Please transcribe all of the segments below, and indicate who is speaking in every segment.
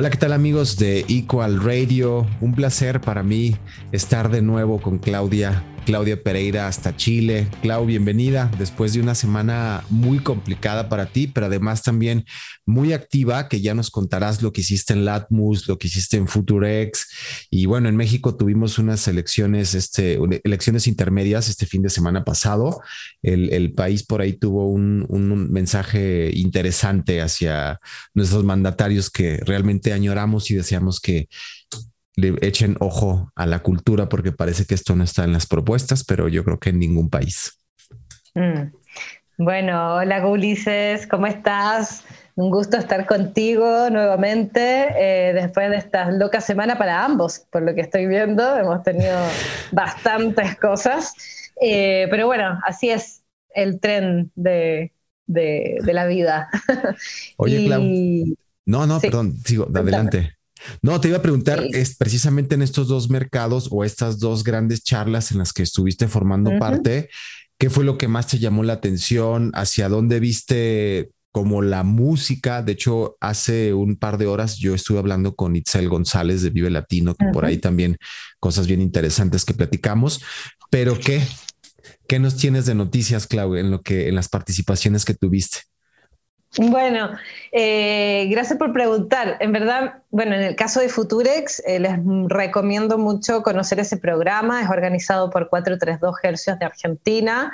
Speaker 1: Hola, ¿qué tal amigos de Equal Radio? Un placer para mí estar de nuevo con Claudia Claudia Pereira hasta Chile. Clau, bienvenida después de una semana muy complicada para ti, pero además también muy activa, que ya nos contarás lo que hiciste en Latmus, lo que hiciste en Futurex. Y bueno, en México tuvimos unas elecciones, este, elecciones intermedias este fin de semana pasado. El, país por ahí tuvo un, un mensaje interesante hacia nuestros mandatarios que realmente añoramos y deseamos que le echen ojo a la cultura porque parece que esto no está en las propuestas, pero yo creo que en ningún país.
Speaker 2: Mm. Bueno, hola Ulises, ¿cómo estás? Un gusto estar contigo nuevamente eh, después de esta loca semana para ambos, por lo que estoy viendo. Hemos tenido bastantes cosas, eh, pero bueno, así es el tren de, la vida.
Speaker 1: Oye, Clau. No, no, perdón, sigo, adelante. No, te iba a preguntar, es precisamente en estos dos mercados o estas dos grandes charlas en las que estuviste formando parte, ¿qué fue lo que más te llamó la atención? ¿Hacia dónde viste como la música? De hecho, hace un par de horas yo estuve hablando con Itzel González de Vive Latino, que por ahí también cosas bien interesantes que platicamos, pero ¿qué? ¿Qué nos tienes de noticias, Clau, en lo que en las participaciones que tuviste?
Speaker 2: Bueno, eh, gracias por preguntar. En verdad, bueno, en el caso de Futurex, eh, les recomiendo mucho conocer ese programa. Es organizado por 432 Hercios de Argentina,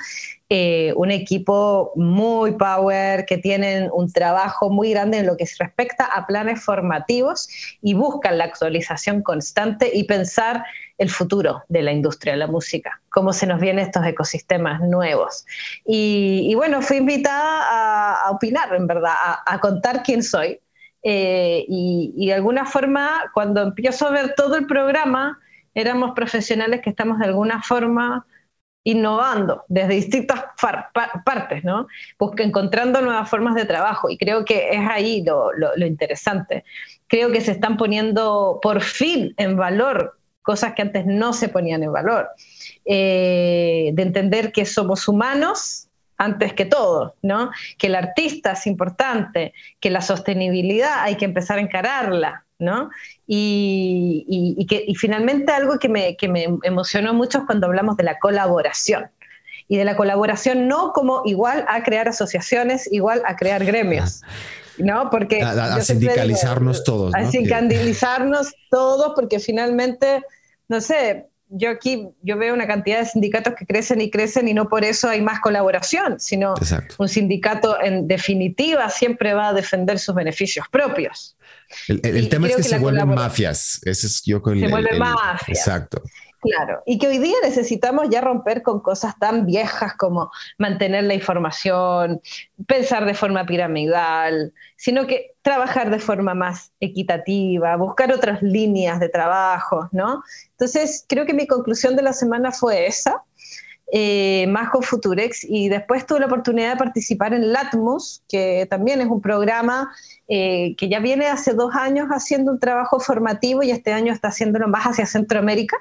Speaker 2: eh, un equipo muy power que tienen un trabajo muy grande en lo que se respecta a planes formativos y buscan la actualización constante y pensar el futuro de la industria de la música, cómo se nos vienen estos ecosistemas nuevos. Y, bueno, fui invitada a, opinar, en verdad, a, contar quién soy. Eh, y, de alguna forma, cuando empiezo a ver todo el programa, éramos profesionales que estamos de alguna forma innovando desde distintas partes, ¿no? Busca, encontrando nuevas formas de trabajo y creo que es ahí lo, interesante. Creo que se están poniendo por fin en valor cosas que antes no se ponían en valor, eh, de entender que somos humanos antes que todo, ¿no? que el artista es importante, que la sostenibilidad hay que empezar a encararla, ¿no? Y, que, finalmente algo que me, que me emocionó mucho es cuando hablamos de la colaboración y de la colaboración no como igual a crear asociaciones, igual a crear gremios, ¿no?
Speaker 1: Porque a, sindicalizarnos todos.
Speaker 2: A sindicalizarnos todos, porque finalmente, no sé, yo aquí yo veo una cantidad de sindicatos que crecen y crecen y no por eso hay más colaboración, sino un sindicato en definitiva siempre va a defender sus beneficios propios.
Speaker 1: El, tema es que, se vuelven mafias. Ese es yo con
Speaker 2: Se vuelven mafias.
Speaker 1: Exacto.
Speaker 2: Claro, y que hoy día necesitamos ya romper con cosas tan viejas como mantener la información, pensar de forma piramidal, sino que trabajar de forma más equitativa, buscar otras líneas de trabajo, ¿no? Entonces, creo que mi conclusión de la semana fue esa, eh, más con Futurex, y después tuve la oportunidad de participar en Latmus, que también es un programa eh, que ya viene hace dos años haciendo un trabajo formativo y este año está haciéndolo más hacia Centroamérica,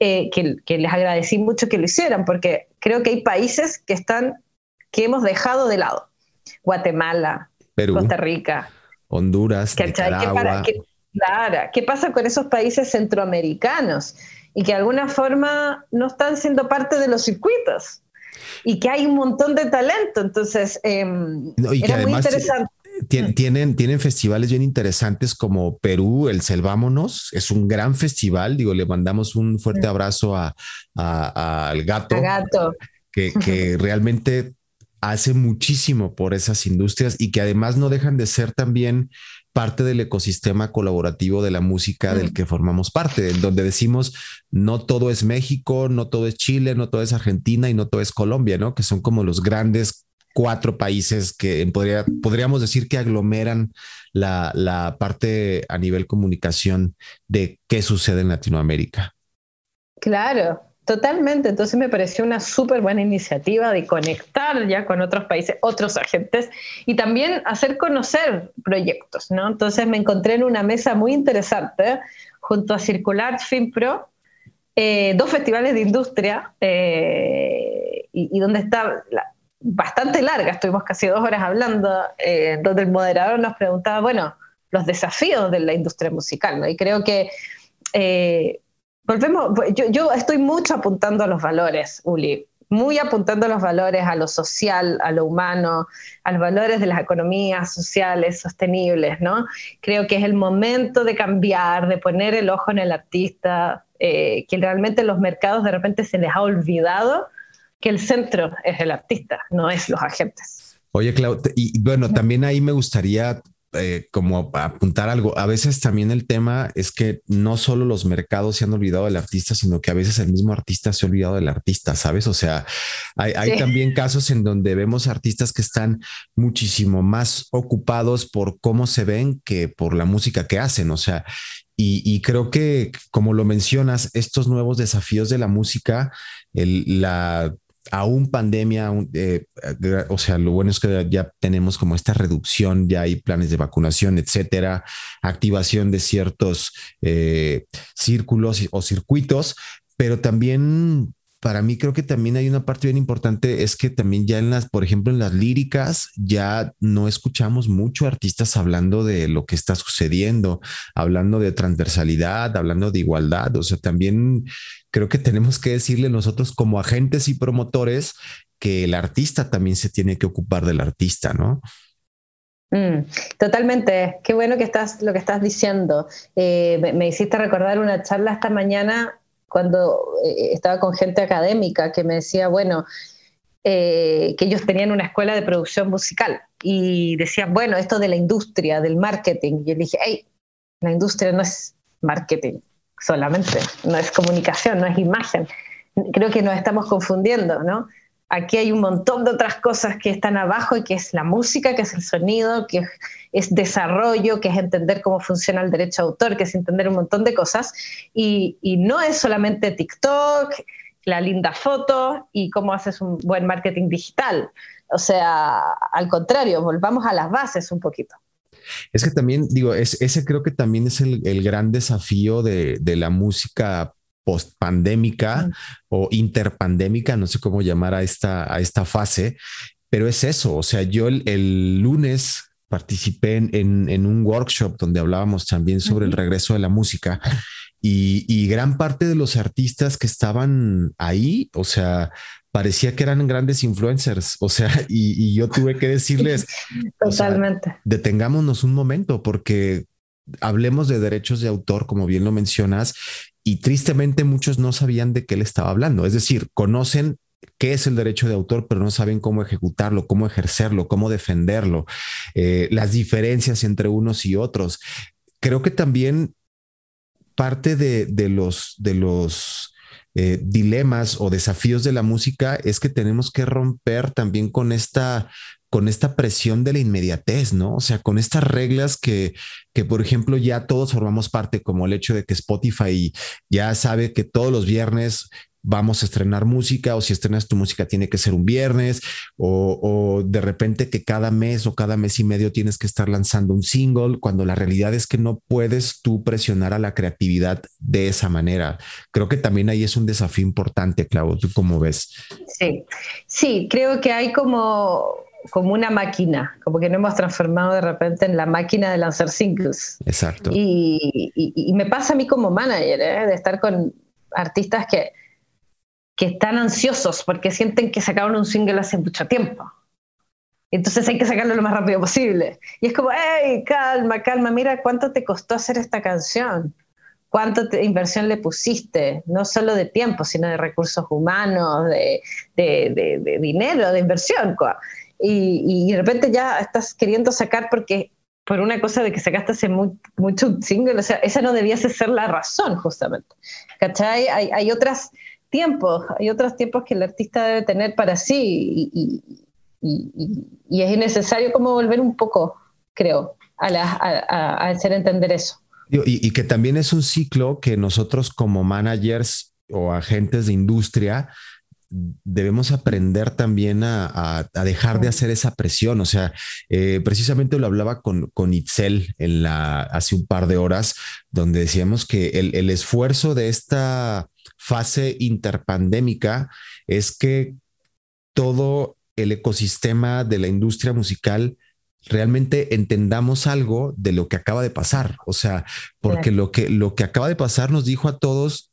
Speaker 2: eh, que, les agradecí mucho que lo hicieran, porque creo que hay países que están, que hemos dejado de lado. Guatemala, Costa Rica,
Speaker 1: Honduras, Nicaragua.
Speaker 2: ¿Qué, ¿qué pasa con esos países centroamericanos? Y que de alguna forma no están siendo parte de los circuitos. Y que hay un montón de talento. Entonces, eh, era muy interesante
Speaker 1: tienen, tienen festivales bien interesantes como Perú, el Selvámonos, es un gran festival. Digo, le mandamos un fuerte abrazo al a, gato,
Speaker 2: gato.
Speaker 1: Que, que realmente hace muchísimo por esas industrias y que además no dejan de ser también parte del ecosistema colaborativo de la música del mm. que formamos parte, en donde decimos no todo es México, no todo es Chile, no todo es Argentina y no todo es Colombia, ¿no? Que son como los grandes cuatro países que podría, podríamos decir que aglomeran la, parte a nivel comunicación de qué sucede en Latinoamérica.
Speaker 2: Claro, Totalmente, entonces me pareció una súper buena iniciativa de conectar ya con otros países, otros agentes y también hacer conocer proyectos, ¿no? Entonces me encontré en una mesa muy interesante junto a Circular FinPro, eh, dos festivales de industria eh, y, donde está bastante larga, estuvimos casi dos horas hablando, eh, donde el moderador nos preguntaba, bueno, los desafíos de la industria musical. ¿no? Y creo que eh, volvemos, yo, yo, estoy mucho apuntando a los valores, Uli, muy apuntando a los valores, a lo social, a lo humano, a los valores de las economías sociales sostenibles, ¿no? Creo que es el momento de cambiar, de poner el ojo en el artista, eh, que realmente los mercados de repente se les ha olvidado que el centro es el artista, no es los agentes.
Speaker 1: Oye, Clau, y bueno, también ahí me gustaría eh, como apuntar algo. A veces también el tema es que no solo los mercados se han olvidado del artista, sino que a veces el mismo artista se ha olvidado del artista, ¿sabes? O sea, hay, también casos en donde vemos artistas que están muchísimo más ocupados por cómo se ven que por la música que hacen. O sea, y, creo que, como lo mencionas, estos nuevos desafíos de la música, el, la aún pandemia, eh, o sea, lo bueno es que ya tenemos como esta reducción, ya hay planes de vacunación, etcétera, activación de ciertos eh, círculos o circuitos, pero también para mí creo que también hay una parte bien importante, es que también ya en las, por ejemplo, en las líricas, ya no escuchamos mucho artistas hablando de lo que está sucediendo, hablando de transversalidad, hablando de igualdad. O sea, también creo que tenemos que decirle nosotros como agentes y promotores que el artista también se tiene que ocupar del artista, ¿no?
Speaker 2: Mm, totalmente, qué bueno que estás lo que estás diciendo. Eh, me, hiciste recordar una charla esta mañana cuando eh, estaba con gente académica que me decía, bueno, eh, que ellos tenían una escuela de producción musical y decían, bueno, esto de la industria, del marketing. Y yo dije, hey, la industria no es marketing solamente, no es comunicación, no es imagen. Creo que nos estamos confundiendo, ¿no? Aquí hay un montón de otras cosas que están abajo y que es la música, que es el sonido, que es desarrollo, que es entender cómo funciona el derecho a autor, que es entender un montón de cosas. Y, no es solamente TikTok, la linda foto y cómo haces un buen marketing digital. O sea, al contrario, volvamos a las bases un poquito.
Speaker 1: Es que también, digo, ese creo que también es el, gran desafío de, de la música post-pandémica o interpandémica, no sé cómo llamar a esta, a esta fase, pero es eso. O sea, yo el, lunes participé en, un workshop donde hablábamos también sobre el regreso de la música y, gran parte de los artistas que estaban ahí, o sea, parecía que eran grandes influencers, o sea, y, yo tuve que decirles,
Speaker 2: totalmente,
Speaker 1: detengámonos un momento porque hablemos de derechos de autor, como bien lo mencionas, y tristemente muchos no sabían de qué le estaba hablando. Es decir, conocen qué es el derecho de autor, pero no saben cómo ejecutarlo, cómo ejercerlo, cómo defenderlo, eh, las diferencias entre unos y otros. Creo que también parte de, los, de los eh, dilemas o desafíos de la música es que tenemos que romper también con esta con esta presión de la inmediatez, ¿no? O sea, con estas reglas que, que, por ejemplo, ya todos formamos parte, como el hecho de que Spotify ya sabe que todos los viernes vamos a estrenar música o si estrenas tu música tiene que ser un viernes o, de repente que cada mes o cada mes y medio tienes que estar lanzando un single cuando la realidad es que no puedes tú presionar a la creatividad de esa manera. Creo que también ahí es un desafío importante, Clau, ¿tú cómo ves?
Speaker 2: Sí, sí, creo que hay como como una máquina, como que nos hemos transformado de repente en la máquina de lanzar singles.
Speaker 1: Exacto.
Speaker 2: Y, me pasa a mí como manager, ¿eh? de estar con artistas que, que están ansiosos porque sienten que sacaron un single hace mucho tiempo. Entonces hay que sacarlo lo más rápido posible. Y es como, hey, calma, calma, mira cuánto te costó hacer esta canción, cuánto inversión le pusiste, no solo de tiempo, sino de recursos humanos, de, de, de dinero, de inversión y, de repente ya estás queriendo sacar porque por una cosa de que sacaste hace mucho un single, o sea, esa no debiese ser la razón justamente. ¿Cachai? Hay, hay otros tiempos, hay otros tiempos que el artista debe tener para sí y, y, es necesario como volver un poco, creo, a, a hacer entender eso.
Speaker 1: Y, que también es un ciclo que nosotros como managers o agentes de industria debemos aprender también a, dejar de hacer esa presión. O sea, eh, precisamente lo hablaba con, con Itzel en la, hace un par de horas, donde decíamos que el, esfuerzo de esta fase interpandémica es que todo el ecosistema de la industria musical realmente entendamos algo de lo que acaba de pasar. O sea, porque lo, que, lo que acaba de pasar nos dijo a todos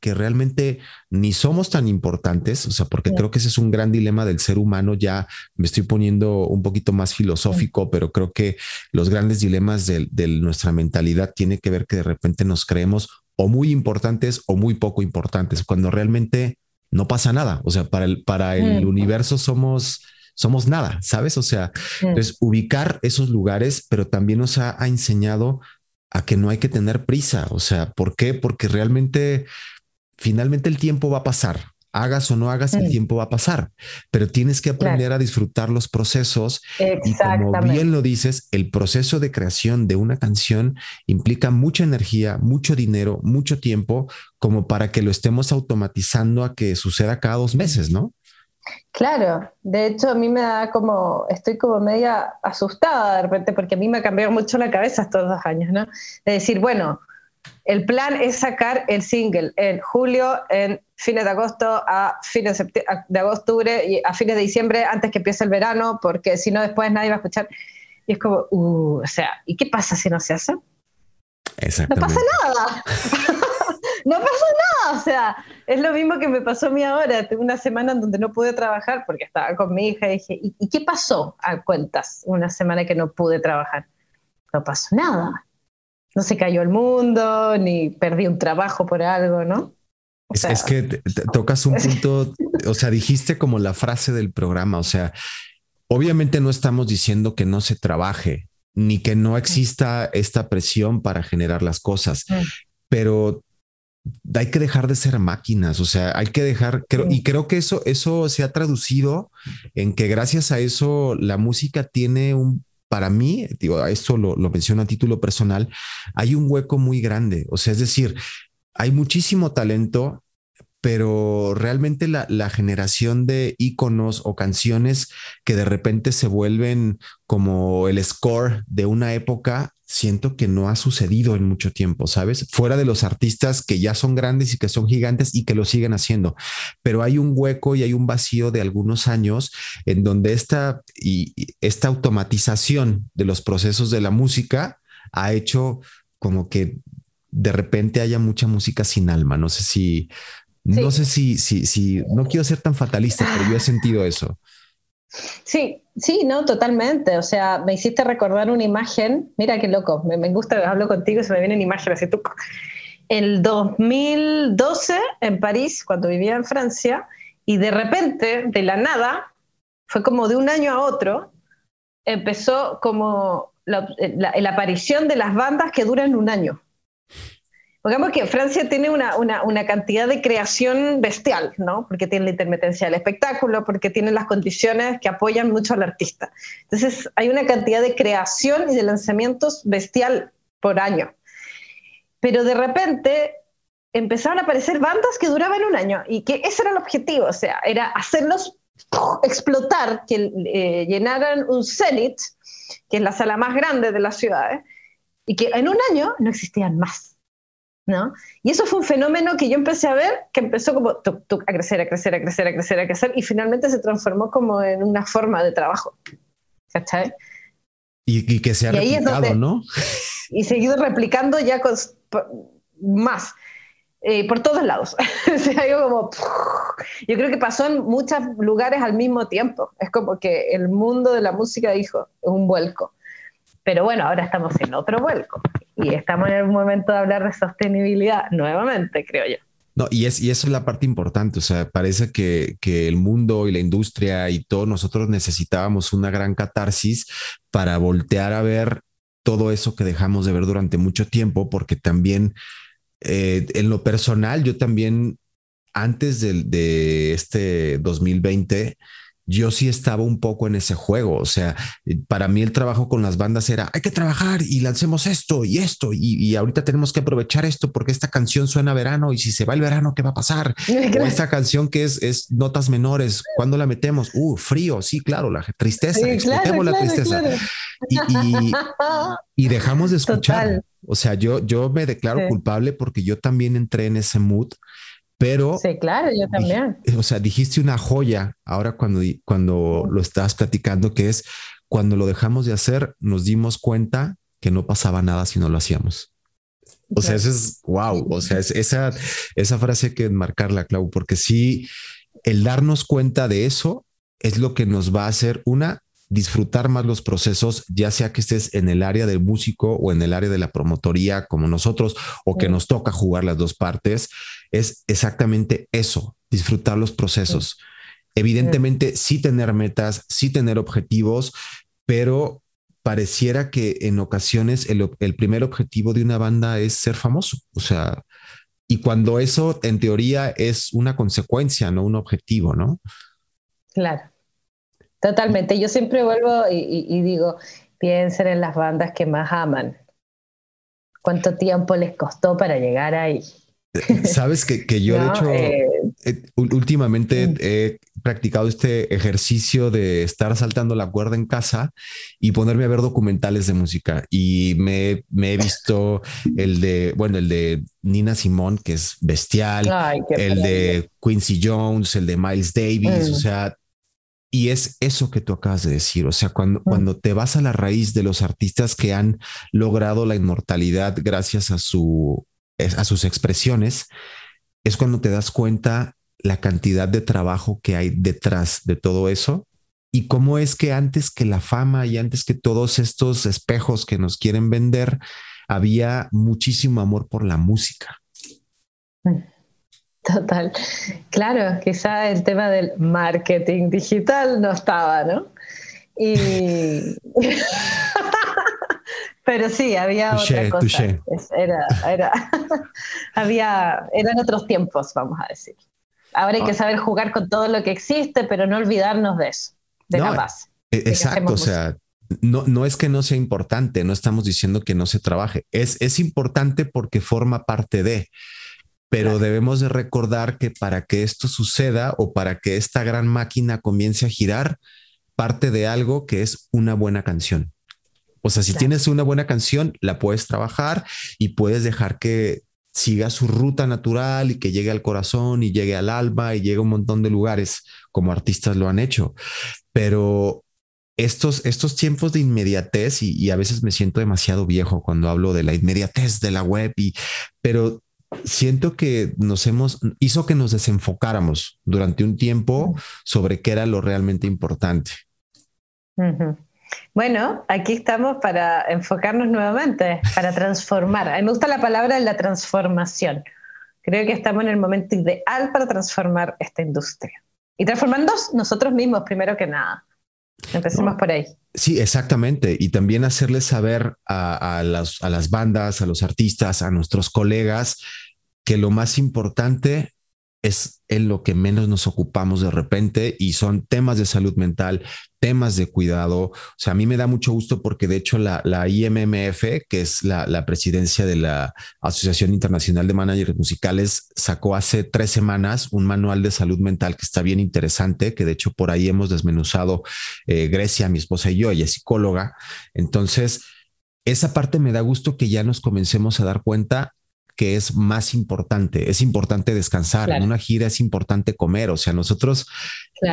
Speaker 1: que realmente ni somos tan importantes, o sea, porque creo que ese es un gran dilema del ser humano, ya me estoy poniendo un poquito más filosófico, pero creo que los grandes dilemas de, nuestra mentalidad tiene que ver que de repente nos creemos o muy importantes o muy poco importantes, cuando realmente no pasa nada, o sea, para el, para el universo somos somos nada, ¿sabes? O sea, es ubicar esos lugares, pero también nos ha, enseñado a que no hay que tener prisa. O sea, ¿por qué? Porque realmente, finalmente el tiempo va a pasar. Hagas o no hagas, el tiempo va a pasar, pero tienes que aprender a disfrutar los procesos. Y como bien lo dices, el proceso de creación de una canción implica mucha energía, mucho dinero, mucho tiempo, como para que lo estemos automatizando a que suceda cada dos meses, ¿no?
Speaker 2: Claro, de hecho a mí me da como, estoy como media asustada de repente porque a mí me ha cambiado mucho la cabeza estos dos años, ¿no? De decir, bueno, el plan es sacar el single en julio, en fines de agosto, a fines de, agosto, y a fines de diciembre, antes que empiece el verano, porque si no después nadie va a escuchar. Y es como, uh, o sea, ¿y qué pasa si no se hace? No pasa nada. no pasa nada, o sea, es lo mismo que me pasó a mí ahora. Tuve una semana en donde no pude trabajar porque estaba con mi hija y dije, ¿y, qué pasó a cuentas una semana que no pude trabajar? No pasó nada. No se cayó el mundo, ni perdí un trabajo por algo, ¿no?
Speaker 1: es, que tocas un punto, o sea, dijiste como la frase del programa, o sea, obviamente no estamos diciendo que no se trabaje, ni que no exista esta presión para generar las cosas, pero hay que dejar de ser máquinas, o sea, hay que dejar, y creo que eso, eso se ha traducido en que gracias a eso la música tiene un, para mí, digo, esto lo, lo menciono a título personal, hay un hueco muy grande, o sea, es decir, hay muchísimo talento pero realmente la, la, generación de iconos o canciones que de repente se vuelven como el score de una época, siento que no ha sucedido en mucho tiempo, ¿sabes? Fuera de los artistas que ya son grandes y que son gigantes y que lo siguen haciendo, pero hay un hueco y hay un vacío de algunos años en donde esta, y, esta automatización de los procesos de la música ha hecho como que de repente haya mucha música sin alma. No sé si, no sé si, si, si, no quiero ser tan fatalista, pero yo he sentido eso.
Speaker 2: Sí, sí, no, totalmente. O sea, me hiciste recordar una imagen. Mira qué loco, me, gusta, hablo contigo y se me vienen imágenes así tú. El 2012 en París, cuando vivía en Francia, y de repente, de la nada, fue como de un año a otro, empezó como la aparición de las bandas que duran un año. Digamos que Francia tiene una, una, cantidad de creación bestial, ¿no? Porque tiene la intermitencia del espectáculo, porque tiene las condiciones que apoyan mucho al artista. Entonces, hay una cantidad de creación y de lanzamientos bestial por año. Pero de repente empezaron a aparecer bandas que duraban un año y que ese era el objetivo, o sea, era hacerlos explotar, que eh, llenaran un cenit, que es la sala más grande de la ciudad, y que en un año no existían más. ¿No? Y eso fue un fenómeno que yo empecé a ver, que empezó como a crecer, a crecer, a crecer, a crecer, a crecer, y finalmente se transformó como en una forma de trabajo. ¿Cachai?
Speaker 1: Y, que se ha replicado, ¿no?
Speaker 2: Y seguido replicando ya con más. Eh, por todos lados. o sea, yo, como, yo creo que pasó en muchos lugares al mismo tiempo. Es como que el mundo de la música dijo, es un vuelco. Pero bueno, ahora estamos en otro vuelco y estamos en el momento de hablar de sostenibilidad nuevamente, creo yo.
Speaker 1: No, y, es, y eso es la parte importante, o sea, parece que, que el mundo y la industria y todos nosotros necesitábamos una gran catarsis para voltear a ver todo eso que dejamos de ver durante mucho tiempo, porque también eh, en lo personal, yo también antes de, de este 2020, yo sí estaba un poco en ese juego. O sea, para mí el trabajo con las bandas era hay que trabajar y lancemos esto y esto. Y, ahorita tenemos que aprovechar esto porque esta canción suena a verano y si se va el verano, ¿qué va a pasar? O esta canción que es, es notas menores, ¿cuándo la metemos? Uh, frío. Sí, claro, la tristeza. explotemos la tristeza. Y, dejamos de escuchar. O sea, yo, yo me declaro culpable porque yo también entré en ese mood pero...
Speaker 2: Sí, claro, yo también.
Speaker 1: o sea, dijiste una joya ahora cuando, cuando lo estabas platicando, que es cuando lo dejamos de hacer, nos dimos cuenta que no pasaba nada si no lo hacíamos. O sea, eso es wow. O sea, es esa, esa frase hay que enmarcarla, Clau, porque sí, el darnos cuenta de eso es lo que nos va a hacer una disfrutar más los procesos, ya sea que estés en el área del músico o en el área de la promotoría como nosotros, o que nos toca jugar las dos partes, es exactamente eso, disfrutar los procesos. Evidentemente, sí tener metas, sí tener objetivos, pero pareciera que en ocasiones el, el, primer objetivo de una banda es ser famoso. O sea, y cuando eso en teoría es una consecuencia, no un objetivo, ¿no?
Speaker 2: Claro, totalmente. Yo siempre vuelvo y, y digo, piensen en las bandas que más aman. ¿Cuánto tiempo les costó para llegar ahí?
Speaker 1: Sabes que, que yo, de hecho, eh, eh, últimamente mm. he practicado este ejercicio de estar saltando la cuerda en casa y ponerme a ver documentales de música. Y me, me he visto el de, bueno, el de Nina Simón, que es bestial, el de Quincy Jones, el de Miles Davis, o mm. sea, y es eso que tú acabas de decir, o sea, cuando, mm. cuando te vas a la raíz de los artistas que han logrado la inmortalidad gracias a su a sus expresiones, es cuando te das cuenta la cantidad de trabajo que hay detrás de todo eso y cómo es que antes que la fama y antes que todos estos espejos que nos quieren vender, había muchísimo amor por la música.
Speaker 2: Total. Claro, quizá el tema del marketing digital no estaba, ¿no? Y Pero sí, había otra cosa. Era, era, había, eran otros tiempos, vamos a decir. Ahora hay que ah. saber jugar con todo lo que existe, pero no olvidarnos de eso, de la base.
Speaker 1: E, exacto, o sea, no, no es que no sea importante, no estamos diciendo que no se trabaje, es, es importante porque forma parte de, pero debemos de recordar que para que esto suceda o para que esta gran máquina comience a girar, parte de algo que es una buena canción. O sea, si tienes una buena canción, la puedes trabajar y puedes dejar que siga su ruta natural y que llegue al corazón y llegue al alma y llegue a un montón de lugares como artistas lo han hecho. Pero estos, estos tiempos de inmediatez y, a veces me siento demasiado viejo cuando hablo de la inmediatez de la web y, pero siento que nos hemos, hizo que nos desenfocáramos durante un tiempo sobre qué era lo realmente importante.
Speaker 2: Bueno, aquí estamos para enfocarnos nuevamente, para transformar. A mí me gusta la palabra de la transformación. Creo que estamos en el momento ideal para transformar esta industria. Y transformándonos nosotros mismos, primero que nada. Empecemos por ahí.
Speaker 1: Sí, exactamente. Y también hacerles saber a, las, a las bandas, a los artistas, a nuestros colegas, que lo más importante es en lo que menos nos ocupamos de repente y son temas de salud mental, temas de cuidado. O sea, a mí me da mucho gusto porque de hecho la, IMMF, que es la, presidencia de la Asociación Internacional de Managers Musicales, sacó hace tres semanas un manual de salud mental que está bien interesante, que de hecho por ahí hemos desmenuzado eh, Grecia, mi esposa y yo, ella es psicóloga. Entonces, esa parte me da gusto que ya nos comencemos a dar cuenta que es más importante. Es importante descansar. En una gira es importante comer. O sea, nosotros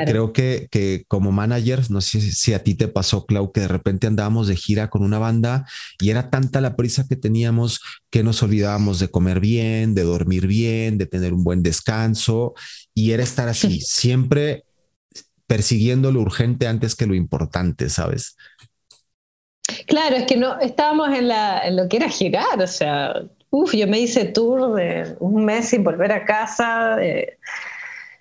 Speaker 1: creo que, que como managers, no sé si a ti te pasó, Clau, que de repente andábamos de gira con una banda y era tanta la prisa que teníamos que nos olvidábamos de comer bien, de dormir bien, de tener un buen descanso y era estar así, siempre persiguiendo lo urgente antes que lo importante, ¿sabes?
Speaker 2: Claro, es que no estábamos en, la, en lo que era girar, o sea, Uf, yo me hice tour de un mes sin volver a casa, eh,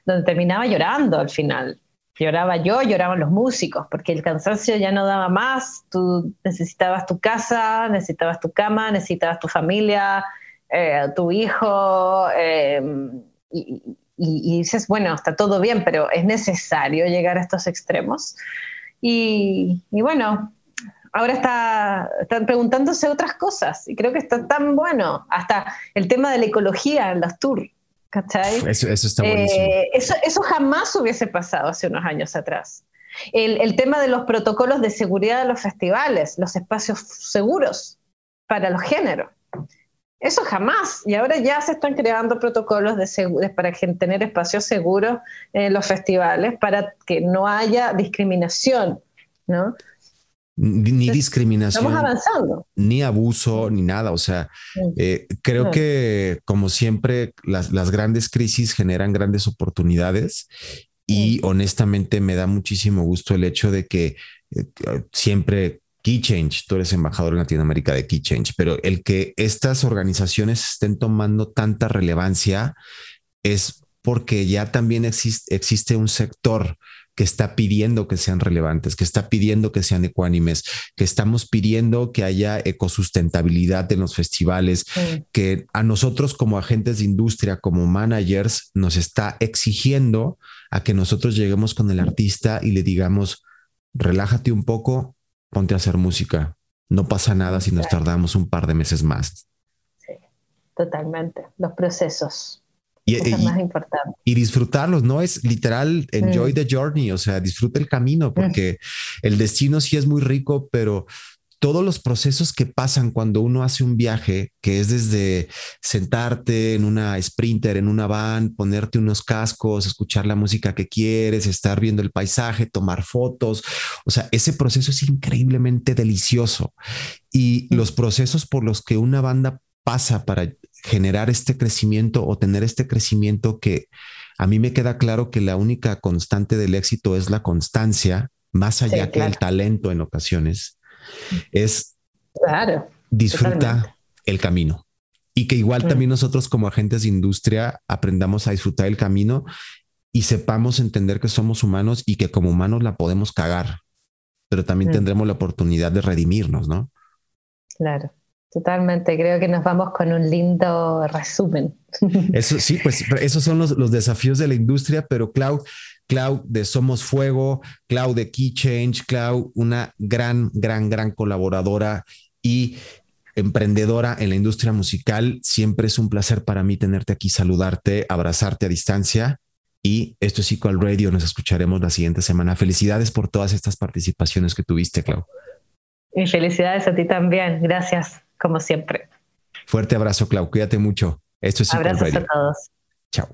Speaker 2: donde terminaba llorando al final. Lloraba yo, lloraban los músicos, porque el cansancio ya no daba más. Tú necesitabas tu casa, necesitabas tu cama, necesitabas tu familia, eh, tu hijo. Em, y, dices, bueno, está todo bien, pero es necesario llegar a estos extremos. Y, y bueno, ahora está, están preguntándose otras cosas y creo que está tan bueno. Hasta el tema de la ecología en los tours. ¿Cachai?
Speaker 1: Eso, está buenísimo.
Speaker 2: Eh, eso, jamás hubiese pasado hace unos años atrás. El, el, tema de los protocolos de seguridad de los festivales, los espacios seguros para los géneros. Eso jamás. Y ahora ya se están creando protocolos de para tener espacios seguros en los festivales, para que no haya discriminación, ¿no?
Speaker 1: Ni, discriminación.
Speaker 2: Estamos avanzando.
Speaker 1: Ni abuso, ni nada. O sea, eh, creo que como siempre, las, las, grandes crisis generan grandes oportunidades y honestamente me da muchísimo gusto el hecho de que eh, siempre Key Change, tú eres embajador en Latinoamérica de Key Change, pero el que estas organizaciones estén tomando tanta relevancia es porque ya también existe un sector que está pidiendo que sean relevantes, que está pidiendo que sean ecuánimes, que estamos pidiendo que haya ecosustentabilidad en los festivales, que a nosotros como agentes de industria, como managers, nos está exigiendo a que nosotros lleguemos con el artista y le digamos, relájate un poco, ponte a hacer música. No pasa nada si nos tardamos un par de meses más.
Speaker 2: Sí, totalmente. Los procesos. Y, es más importante.
Speaker 1: y, disfrutarlos, no es literal enjoy mm. the journey, o sea, disfruta el camino, mm. porque el destino sí es muy rico, pero todos los procesos que pasan cuando uno hace un viaje, que es desde sentarte en una sprinter, en una van, ponerte unos cascos, escuchar la música que quieres, estar viendo el paisaje, tomar fotos, o sea, ese proceso es increíblemente delicioso. Y mm. los procesos por los que una banda pasa para generar este crecimiento o tener este crecimiento que a mí me queda claro que la única constante del éxito es la constancia, más allá que el talento en ocasiones, es
Speaker 2: claro,
Speaker 1: disfruta el camino. Y que igual mm. también nosotros como agentes de industria aprendamos a disfrutar el camino y sepamos entender que somos humanos y que como humanos la podemos cagar, pero también mm. tendremos la oportunidad de redimirnos, ¿no?
Speaker 2: Claro. Totalmente, creo que nos vamos con un lindo resumen.
Speaker 1: Eso sí, pues esos son los, desafíos de la industria, pero Clau, Clau de Somos Fuego, Clau de Key Change, Clau, una gran, gran, gran colaboradora y emprendedora en la industria musical. Siempre es un placer para mí tenerte aquí, saludarte, abrazarte a distancia. Y esto es Equal Radio, nos escucharemos la siguiente semana. Felicidades por todas estas participaciones que tuviste, Clau.
Speaker 2: Y felicidades a ti también. Gracias como siempre.
Speaker 1: Fuerte abrazo, Clau. Cuídate mucho. Esto es
Speaker 2: Abrazos Radio. a todos.
Speaker 1: Chao.